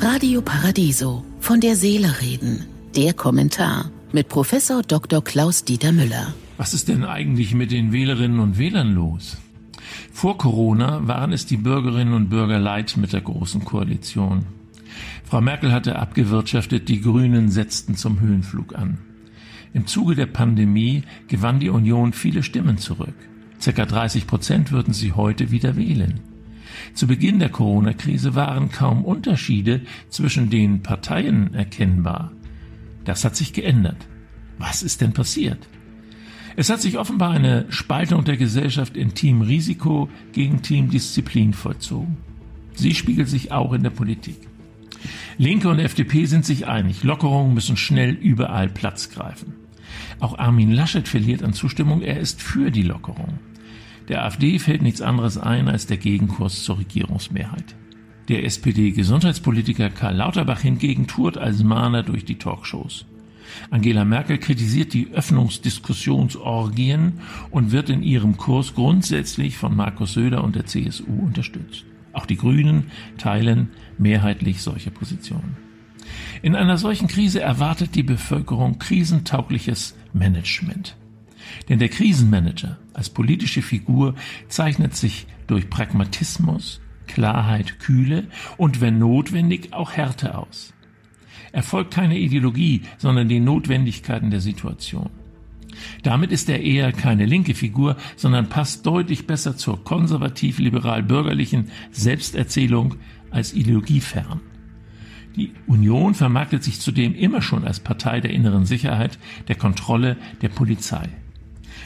Radio Paradiso. Von der Seele reden. Der Kommentar mit Professor Dr. Klaus Dieter Müller. Was ist denn eigentlich mit den Wählerinnen und Wählern los? Vor Corona waren es die Bürgerinnen und Bürger leid mit der Großen Koalition. Frau Merkel hatte abgewirtschaftet, die Grünen setzten zum Höhenflug an. Im Zuge der Pandemie gewann die Union viele Stimmen zurück. Circa 30 Prozent würden sie heute wieder wählen. Zu Beginn der Corona-Krise waren kaum Unterschiede zwischen den Parteien erkennbar. Das hat sich geändert. Was ist denn passiert? Es hat sich offenbar eine Spaltung der Gesellschaft in Team Risiko gegen Team Disziplin vollzogen. Sie spiegelt sich auch in der Politik. Linke und FDP sind sich einig, Lockerungen müssen schnell überall Platz greifen. Auch Armin Laschet verliert an Zustimmung, er ist für die Lockerung. Der AfD fällt nichts anderes ein als der Gegenkurs zur Regierungsmehrheit. Der SPD-Gesundheitspolitiker Karl Lauterbach hingegen tourt als Mahner durch die Talkshows. Angela Merkel kritisiert die Öffnungsdiskussionsorgien und wird in ihrem Kurs grundsätzlich von Markus Söder und der CSU unterstützt. Auch die Grünen teilen mehrheitlich solche Positionen. In einer solchen Krise erwartet die Bevölkerung krisentaugliches Management. Denn der Krisenmanager als politische Figur zeichnet sich durch Pragmatismus, Klarheit, Kühle und wenn notwendig auch Härte aus. Er folgt keine Ideologie, sondern den Notwendigkeiten der Situation. Damit ist er eher keine linke Figur, sondern passt deutlich besser zur konservativ-liberal-bürgerlichen Selbsterzählung als ideologiefern. Die Union vermarktet sich zudem immer schon als Partei der inneren Sicherheit, der Kontrolle, der Polizei.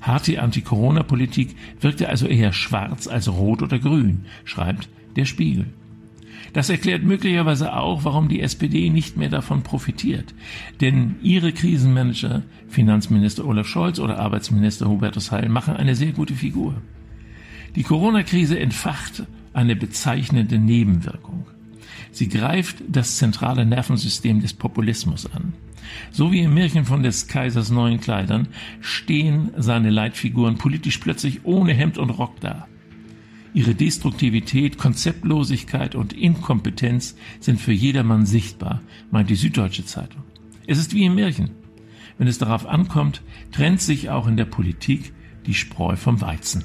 Harte Anti-Corona-Politik wirkte also eher schwarz als rot oder grün, schreibt der Spiegel. Das erklärt möglicherweise auch, warum die SPD nicht mehr davon profitiert. Denn ihre Krisenmanager, Finanzminister Olaf Scholz oder Arbeitsminister Hubertus Heil, machen eine sehr gute Figur. Die Corona-Krise entfacht eine bezeichnende Nebenwirkung. Sie greift das zentrale Nervensystem des Populismus an. So wie im Märchen von des Kaisers neuen Kleidern stehen seine Leitfiguren politisch plötzlich ohne Hemd und Rock da. Ihre Destruktivität, Konzeptlosigkeit und Inkompetenz sind für jedermann sichtbar, meint die Süddeutsche Zeitung. Es ist wie im Märchen. Wenn es darauf ankommt, trennt sich auch in der Politik die Spreu vom Weizen.